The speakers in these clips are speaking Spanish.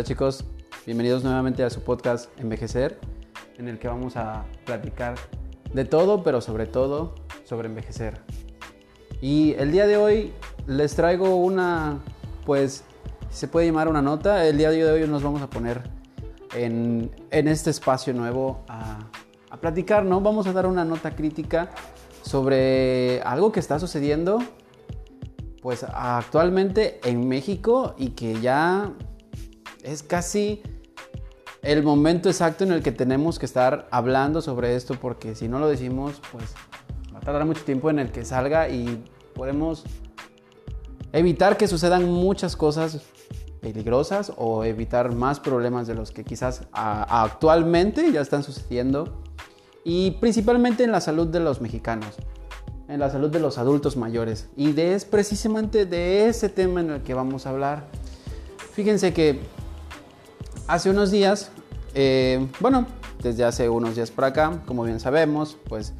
Hola chicos, bienvenidos nuevamente a su podcast Envejecer, en el que vamos a platicar de todo, pero sobre todo sobre envejecer. Y el día de hoy les traigo una, pues, se puede llamar una nota. El día de hoy nos vamos a poner en, este espacio nuevo a, a platicar, ¿no? Vamos a dar una nota crítica sobre algo que está sucediendo pues actualmente en México y que ya es casi el momento exacto en el que tenemos que estar hablando sobre esto porque si no lo decimos pues va a tardar mucho tiempo en el que salga y podemos evitar que sucedan muchas cosas peligrosas o evitar más problemas de los que quizás actualmente ya están sucediendo y principalmente en la salud de los mexicanos en la salud de los adultos mayores. Y de, es precisamente de ese tema en el que vamos a hablar. Fíjense que hace unos días, eh, bueno, desde hace unos días para acá, como bien sabemos, pues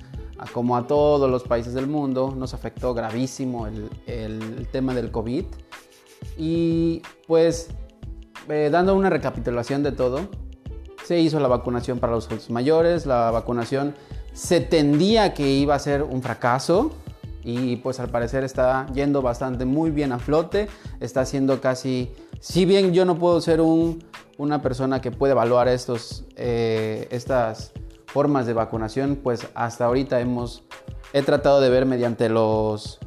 como a todos los países del mundo, nos afectó gravísimo el, el tema del COVID. Y pues, eh, dando una recapitulación de todo, se hizo la vacunación para los adultos mayores, la vacunación se tendía que iba a ser un fracaso y pues al parecer está yendo bastante muy bien a flote, está haciendo casi, si bien yo no puedo ser una persona que puede evaluar estos, eh, estas formas de vacunación, pues hasta ahorita hemos, he tratado de ver mediante los,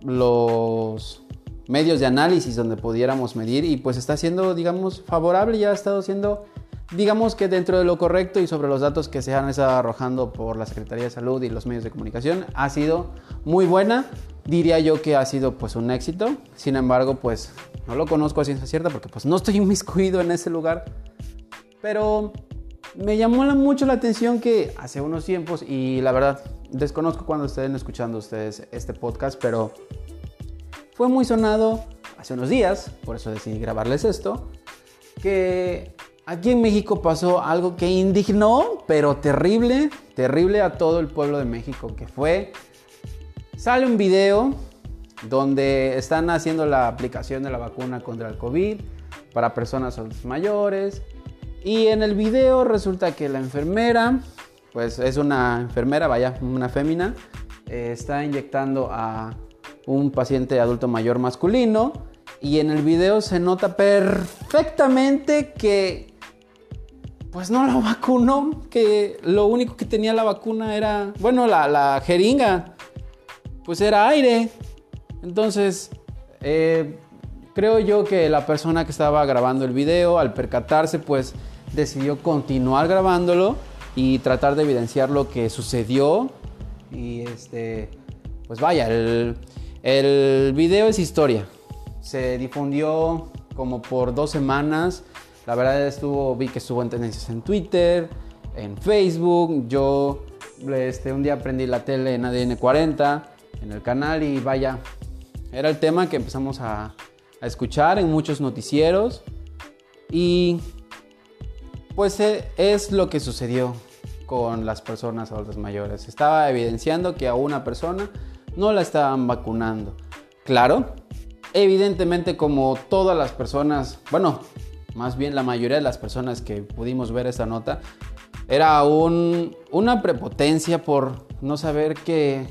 los medios de análisis donde pudiéramos medir y pues está siendo, digamos, favorable, ya ha estado siendo digamos que dentro de lo correcto y sobre los datos que se han estado arrojando por la Secretaría de Salud y los medios de comunicación, ha sido muy buena. Diría yo que ha sido pues un éxito. Sin embargo, pues no lo conozco a ciencia cierta porque pues no estoy inmiscuido en ese lugar. Pero me llamó mucho la atención que hace unos tiempos, y la verdad desconozco cuando estén escuchando ustedes este podcast, pero fue muy sonado hace unos días, por eso decidí grabarles esto, que Aquí en México pasó algo que indignó, pero terrible, terrible a todo el pueblo de México, que fue, sale un video donde están haciendo la aplicación de la vacuna contra el COVID para personas mayores y en el video resulta que la enfermera, pues es una enfermera, vaya, una fémina, eh, está inyectando a un paciente adulto mayor masculino y en el video se nota perfectamente que pues no lo vacunó, que lo único que tenía la vacuna era, bueno, la, jeringa, pues era aire. Entonces, eh, creo yo que la persona que estaba grabando el video, al percatarse, pues decidió continuar grabándolo y tratar de evidenciar lo que sucedió. Y este, pues vaya, el, el video es historia. Se difundió como por dos semanas la verdad estuvo, vi que estuvo en tendencias en Twitter, en Facebook. Yo este, un día aprendí la tele en ADN 40, en el canal y vaya, era el tema que empezamos a, a escuchar en muchos noticieros. Y pues e, es lo que sucedió con las personas adultas mayores. Estaba evidenciando que a una persona no la estaban vacunando. Claro, evidentemente como todas las personas, bueno, más bien la mayoría de las personas que pudimos ver esta nota, era una prepotencia por no saber qué,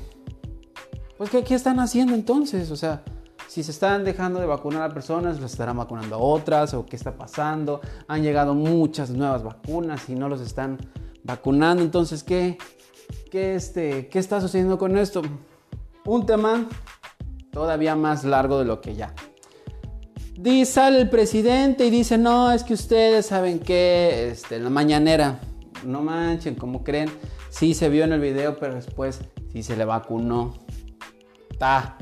pues qué, qué están haciendo entonces, o sea, si se están dejando de vacunar a personas, los estarán vacunando a otras, o qué está pasando, han llegado muchas nuevas vacunas y no los están vacunando, entonces, ¿qué, qué, este, qué está sucediendo con esto? Un tema todavía más largo de lo que ya sale el presidente y dice, no, es que ustedes saben que este, en la mañanera, no manchen, como creen, sí se vio en el video, pero después sí se le vacunó. Está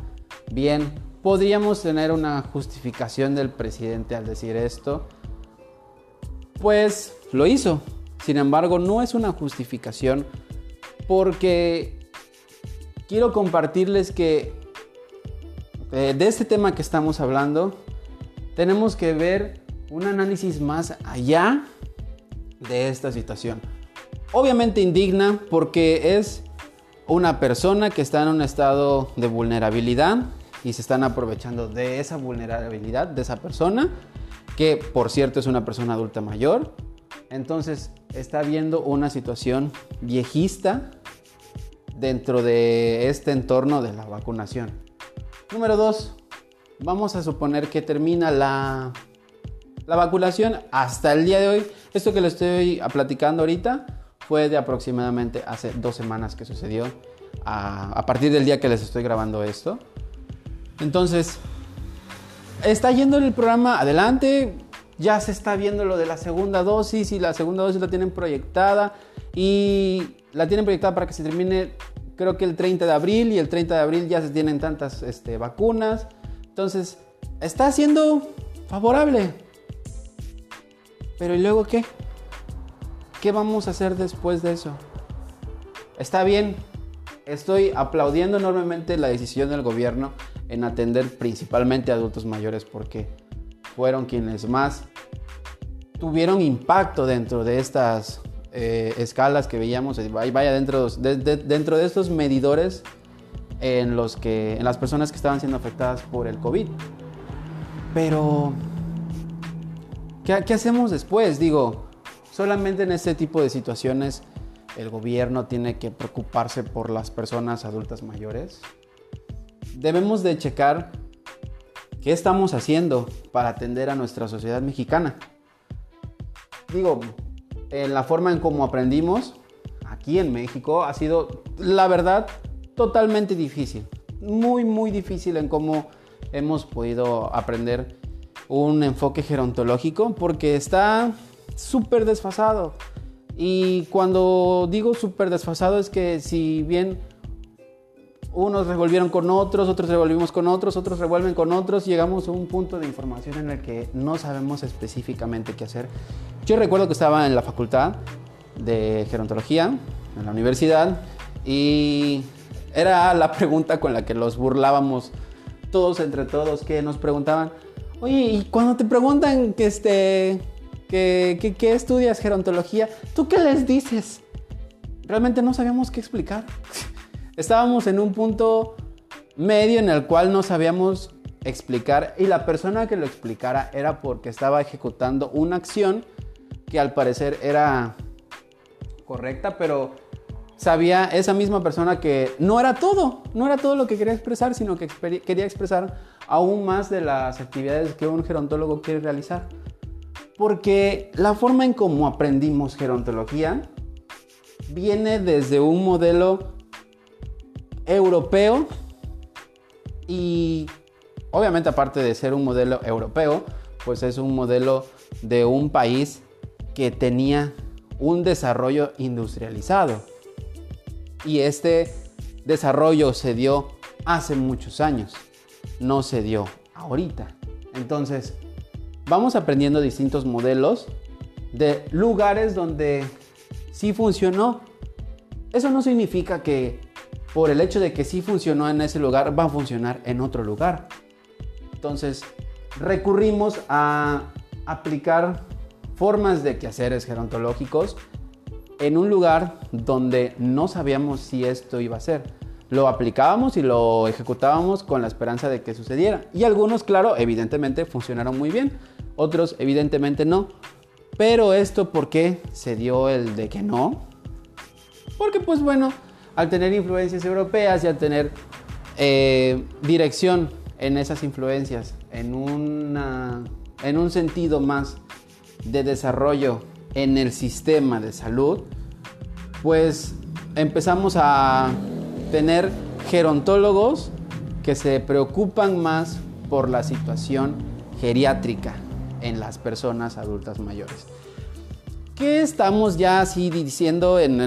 bien. Podríamos tener una justificación del presidente al decir esto. Pues lo hizo. Sin embargo, no es una justificación porque quiero compartirles que eh, de este tema que estamos hablando, tenemos que ver un análisis más allá de esta situación. Obviamente indigna porque es una persona que está en un estado de vulnerabilidad y se están aprovechando de esa vulnerabilidad de esa persona que por cierto es una persona adulta mayor. Entonces está viendo una situación viejista dentro de este entorno de la vacunación. Número dos, vamos a suponer que termina la, la vacunación hasta el día de hoy. Esto que le estoy platicando ahorita fue de aproximadamente hace dos semanas que sucedió, a, a partir del día que les estoy grabando esto. Entonces, está yendo el programa adelante, ya se está viendo lo de la segunda dosis y la segunda dosis la tienen proyectada y la tienen proyectada para que se termine creo que el 30 de abril y el 30 de abril ya se tienen tantas este, vacunas. Entonces, está siendo favorable. Pero ¿y luego qué? ¿Qué vamos a hacer después de eso? Está bien, estoy aplaudiendo enormemente la decisión del gobierno en atender principalmente a adultos mayores porque fueron quienes más tuvieron impacto dentro de estas eh, escalas que veíamos, vaya dentro de, dentro de estos medidores en los que en las personas que estaban siendo afectadas por el COVID. Pero ¿qué, qué hacemos después? Digo, Solamente en este tipo de situaciones el gobierno tiene que preocuparse por las personas adultas mayores. Debemos de checar qué estamos haciendo para atender a nuestra sociedad mexicana. Digo, en la forma en cómo aprendimos aquí en México ha sido, la verdad, totalmente difícil. Muy, muy difícil en cómo hemos podido aprender un enfoque gerontológico porque está súper desfasado. Y cuando digo súper desfasado es que si bien unos revolvieron con otros, otros revolvimos con otros, otros revuelven con otros, llegamos a un punto de información en el que no sabemos específicamente qué hacer. Yo recuerdo que estaba en la facultad de gerontología, en la universidad, y era la pregunta con la que los burlábamos todos entre todos, que nos preguntaban, oye, y cuando te preguntan que este que, estudias gerontología, ¿tú qué les dices? Realmente no sabíamos qué explicar. Estábamos en un punto medio en el cual no sabíamos explicar y la persona que lo explicara era porque estaba ejecutando una acción que al parecer era correcta, pero sabía esa misma persona que no era todo, no era todo lo que quería expresar, sino que quería expresar aún más de las actividades que un gerontólogo quiere realizar. Porque la forma en cómo aprendimos gerontología viene desde un modelo europeo y obviamente aparte de ser un modelo europeo, pues es un modelo de un país que tenía un desarrollo industrializado. Y este desarrollo se dio hace muchos años, no se dio ahorita. Entonces, vamos aprendiendo distintos modelos de lugares donde sí funcionó. Eso no significa que por el hecho de que sí funcionó en ese lugar va a funcionar en otro lugar. Entonces, recurrimos a aplicar formas de quehaceres gerontológicos en un lugar donde no sabíamos si esto iba a ser lo aplicábamos y lo ejecutábamos con la esperanza de que sucediera. Y algunos, claro, evidentemente funcionaron muy bien, otros evidentemente no. Pero esto, ¿por qué se dio el de que no? Porque pues bueno, al tener influencias europeas y al tener eh, dirección en esas influencias, en, una, en un sentido más de desarrollo en el sistema de salud, pues empezamos a tener gerontólogos que se preocupan más por la situación geriátrica en las personas adultas mayores. ¿Qué estamos ya así diciendo en,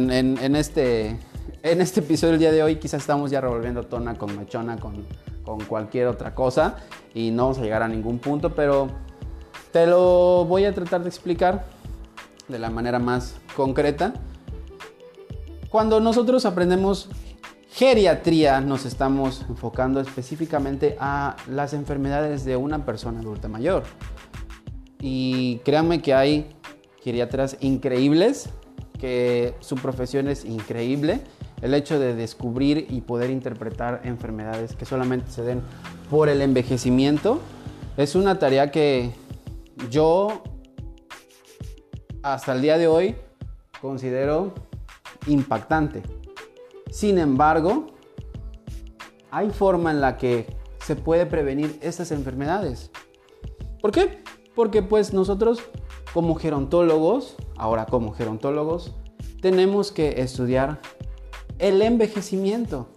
este, en este episodio del día de hoy? Quizás estamos ya revolviendo tona con machona, con, con cualquier otra cosa y no vamos a llegar a ningún punto, pero te lo voy a tratar de explicar de la manera más concreta. Cuando nosotros aprendemos geriatría nos estamos enfocando específicamente a las enfermedades de una persona adulta mayor. Y créanme que hay geriatras increíbles, que su profesión es increíble. El hecho de descubrir y poder interpretar enfermedades que solamente se den por el envejecimiento es una tarea que yo hasta el día de hoy considero impactante. Sin embargo, hay forma en la que se puede prevenir estas enfermedades. ¿Por qué? Porque pues nosotros como gerontólogos, ahora como gerontólogos, tenemos que estudiar el envejecimiento.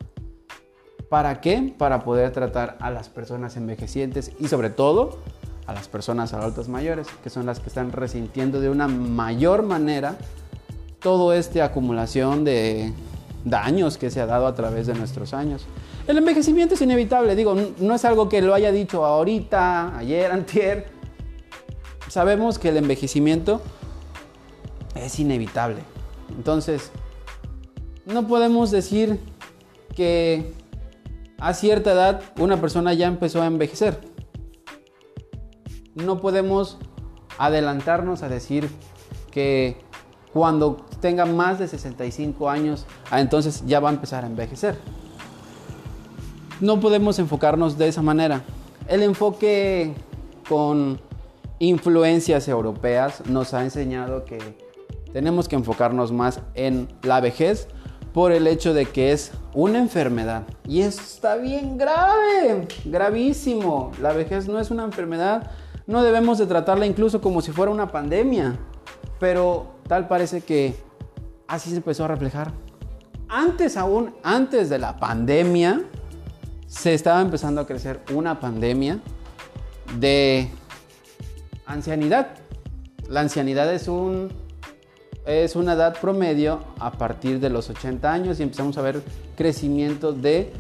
¿Para qué? Para poder tratar a las personas envejecientes y sobre todo a las personas adultas mayores, que son las que están resintiendo de una mayor manera todo este acumulación de daños que se ha dado a través de nuestros años. El envejecimiento es inevitable, digo, no es algo que lo haya dicho ahorita, ayer, antier. Sabemos que el envejecimiento es inevitable. Entonces, no podemos decir que a cierta edad una persona ya empezó a envejecer. No podemos adelantarnos a decir que cuando tenga más de 65 años, ah, entonces ya va a empezar a envejecer. No podemos enfocarnos de esa manera. El enfoque con influencias europeas nos ha enseñado que tenemos que enfocarnos más en la vejez por el hecho de que es una enfermedad. Y está bien grave, gravísimo. La vejez no es una enfermedad. No debemos de tratarla incluso como si fuera una pandemia. Pero tal parece que así se empezó a reflejar. Antes aún, antes de la pandemia, se estaba empezando a crecer una pandemia de ancianidad. La ancianidad es un es una edad promedio a partir de los 80 años y empezamos a ver crecimiento de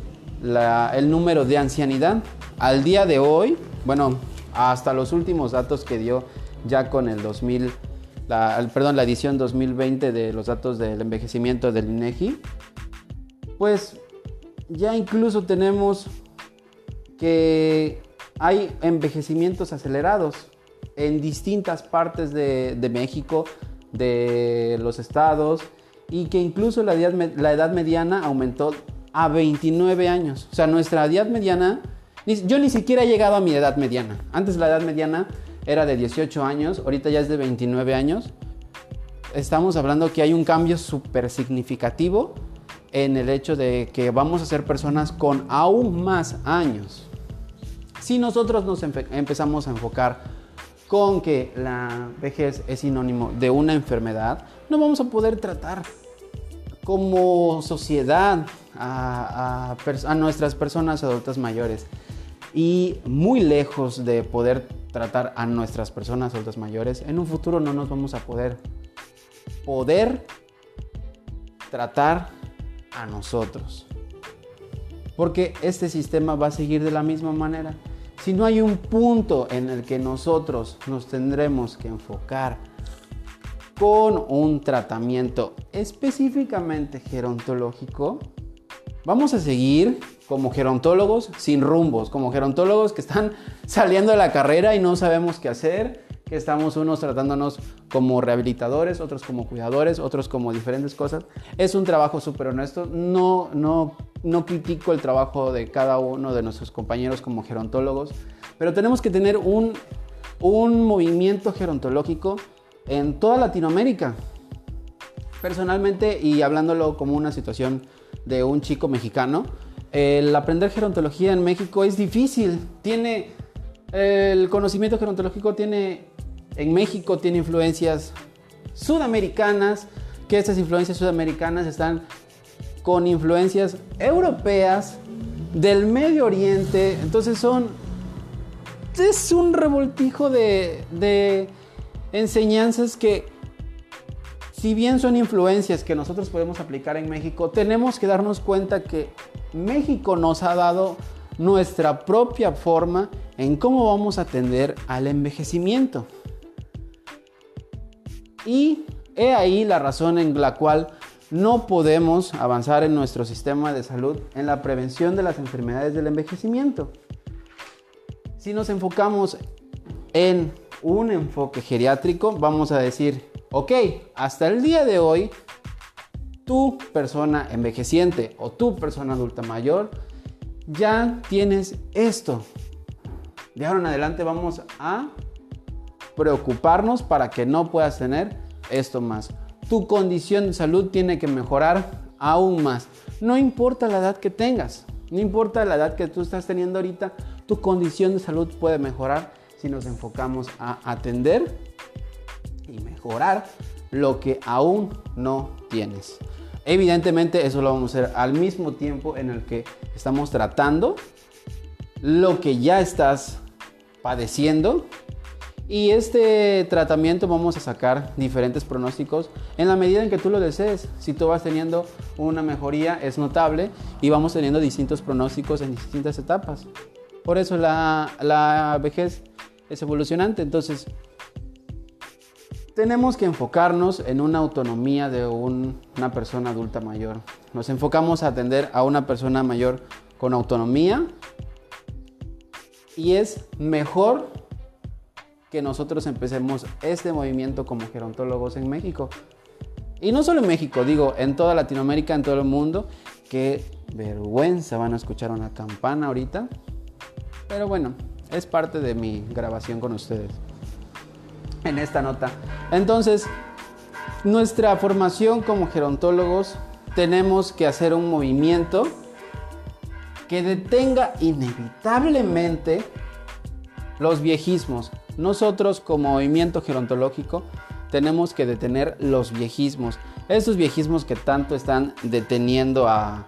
número de ancianidad. Al día de hoy, bueno, hasta los últimos datos que dio ya con el 2000, la, perdón, la edición 2020 de los datos del envejecimiento del INEGI, pues ya incluso tenemos que hay envejecimientos acelerados en distintas partes de, de México de los estados y que incluso la edad, la edad mediana aumentó a 29 años. O sea, nuestra edad mediana, yo ni siquiera he llegado a mi edad mediana. Antes la edad mediana era de 18 años, ahorita ya es de 29 años. Estamos hablando que hay un cambio súper significativo en el hecho de que vamos a ser personas con aún más años. Si nosotros nos empezamos a enfocar con que la vejez es sinónimo de una enfermedad, no vamos a poder tratar como sociedad a, nuestras personas adultas mayores. Y muy lejos de poder tratar a nuestras personas adultas mayores, en un futuro no nos vamos a poder poder tratar a nosotros. Porque este sistema va a seguir de la misma manera. Si no hay un punto en el que nosotros nos tendremos que enfocar con un tratamiento específicamente gerontológico, vamos a seguir como gerontólogos sin rumbos, como gerontólogos que están saliendo de la carrera y no sabemos qué hacer, que estamos unos tratándonos como rehabilitadores, otros como cuidadores, otros como diferentes cosas. Es un trabajo súper honesto, no, no no critico el trabajo de cada uno de nuestros compañeros como gerontólogos, pero tenemos que tener un, movimiento gerontológico en toda Latinoamérica. Personalmente, y hablándolo como una situación de un chico mexicano, el aprender gerontología en México es difícil. Tiene el conocimiento gerontológico tiene en México tiene influencias sudamericanas, que estas influencias sudamericanas están con influencias europeas, del Medio Oriente. Entonces son... Es un revoltijo de, de enseñanzas que, si bien son influencias que nosotros podemos aplicar en México, tenemos que darnos cuenta que México nos ha dado nuestra propia forma en cómo vamos a atender al envejecimiento. Y he ahí la razón en la cual no podemos avanzar en nuestro sistema de salud en la prevención de las enfermedades del envejecimiento. Si nos enfocamos en un enfoque geriátrico, vamos a decir, ok, hasta el día de hoy, tu persona envejeciente o tu persona adulta mayor, ya tienes esto. De ahora en adelante vamos a preocuparnos para que no puedas tener esto más. Tu condición de salud tiene que mejorar aún más. No importa la edad que tengas, no importa la edad que tú estás teniendo ahorita, tu condición de salud puede mejorar si nos enfocamos a atender y mejorar lo que aún no tienes. Evidentemente eso lo vamos a hacer al mismo tiempo en el que estamos tratando lo que ya estás padeciendo y este tratamiento vamos a sacar diferentes pronósticos en la medida en que tú lo desees. Si tú vas teniendo una mejoría es notable y vamos teniendo distintos pronósticos en distintas etapas. Por eso la, la vejez es evolucionante. Entonces, tenemos que enfocarnos en una autonomía de una persona adulta mayor. Nos enfocamos a atender a una persona mayor con autonomía y es mejor que nosotros empecemos este movimiento como gerontólogos en México. Y no solo en México, digo, en toda Latinoamérica, en todo el mundo. Qué vergüenza van a escuchar una campana ahorita. Pero bueno, es parte de mi grabación con ustedes en esta nota. Entonces, nuestra formación como gerontólogos tenemos que hacer un movimiento que detenga inevitablemente los viejismos. Nosotros como movimiento gerontológico tenemos que detener los viejismos. Esos viejismos que tanto están deteniendo a,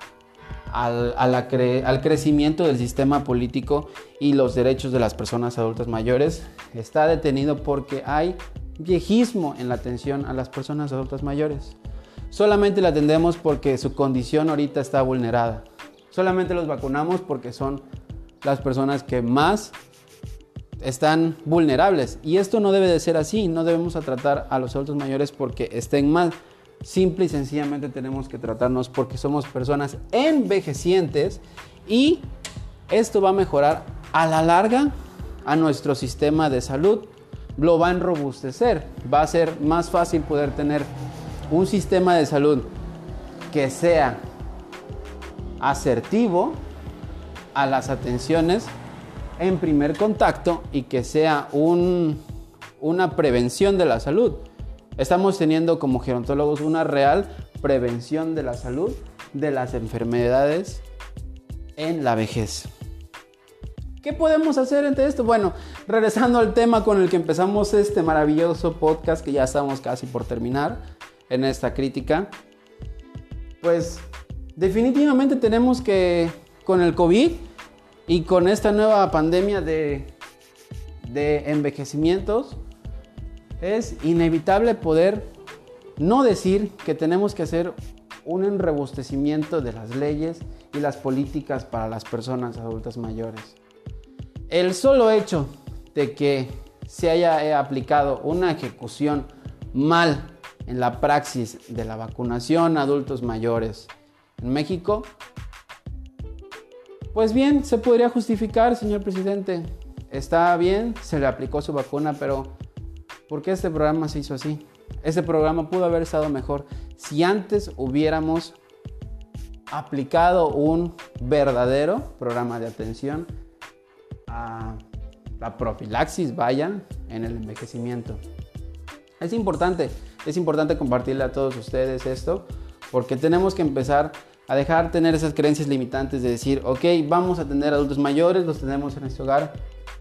al, crecimiento del sistema político y los derechos de las personas adultas mayores está detenido porque hay viejismo en la atención a las personas adultas mayores. Solamente la atendemos porque su condición ahorita está vulnerada. Solamente los vacunamos porque son las personas que más están vulnerables. Y esto no debe de ser así. No debemos tratar a los adultos mayores porque estén mal. Simple y sencillamente tenemos que tratarnos porque somos personas envejecientes y esto va a mejorar a la larga a nuestro sistema de salud, lo va a enrobustecer, va a ser más fácil poder tener un sistema de salud que sea asertivo a las atenciones en primer contacto y que sea una prevención de la salud. Estamos teniendo como gerontólogos una real prevención de la salud de las enfermedades en la vejez. ¿Qué podemos hacer entre esto? Bueno, regresando al tema con el que empezamos este maravilloso podcast que ya estamos casi por terminar en esta crítica, pues definitivamente tenemos que con el COVID y con esta nueva pandemia de, de envejecimientos, es inevitable poder no decir que tenemos que hacer un enrebustecimiento de las leyes y las políticas para las personas adultas mayores. El solo hecho de que se haya aplicado una ejecución mal en la praxis de la vacunación a adultos mayores en México, pues bien, se podría justificar, señor presidente. Está bien, se le aplicó su vacuna, pero ¿Por qué este programa se hizo así? Este programa pudo haber estado mejor si antes hubiéramos aplicado un verdadero programa de atención a la profilaxis, vaya, en el envejecimiento. Es importante, es importante compartirle a todos ustedes esto, porque tenemos que empezar a dejar tener esas creencias limitantes de decir, ok, vamos a tener adultos mayores, los tenemos en nuestro hogar,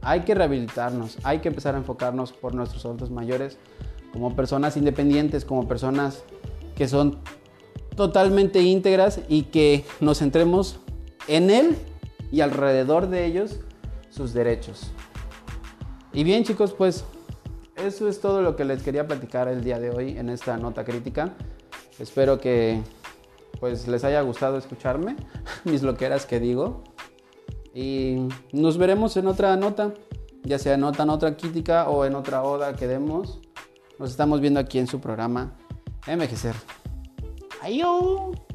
hay que rehabilitarnos, hay que empezar a enfocarnos por nuestros adultos mayores como personas independientes, como personas que son totalmente íntegras y que nos centremos en él y alrededor de ellos sus derechos. Y bien chicos, pues eso es todo lo que les quería platicar el día de hoy en esta nota crítica. Espero que pues les haya gustado escucharme, mis loqueras que digo. Y nos veremos en otra nota, ya sea en otra nota crítica o en otra oda que demos. Nos estamos viendo aquí en su programa Envejecer. ¡Adiós!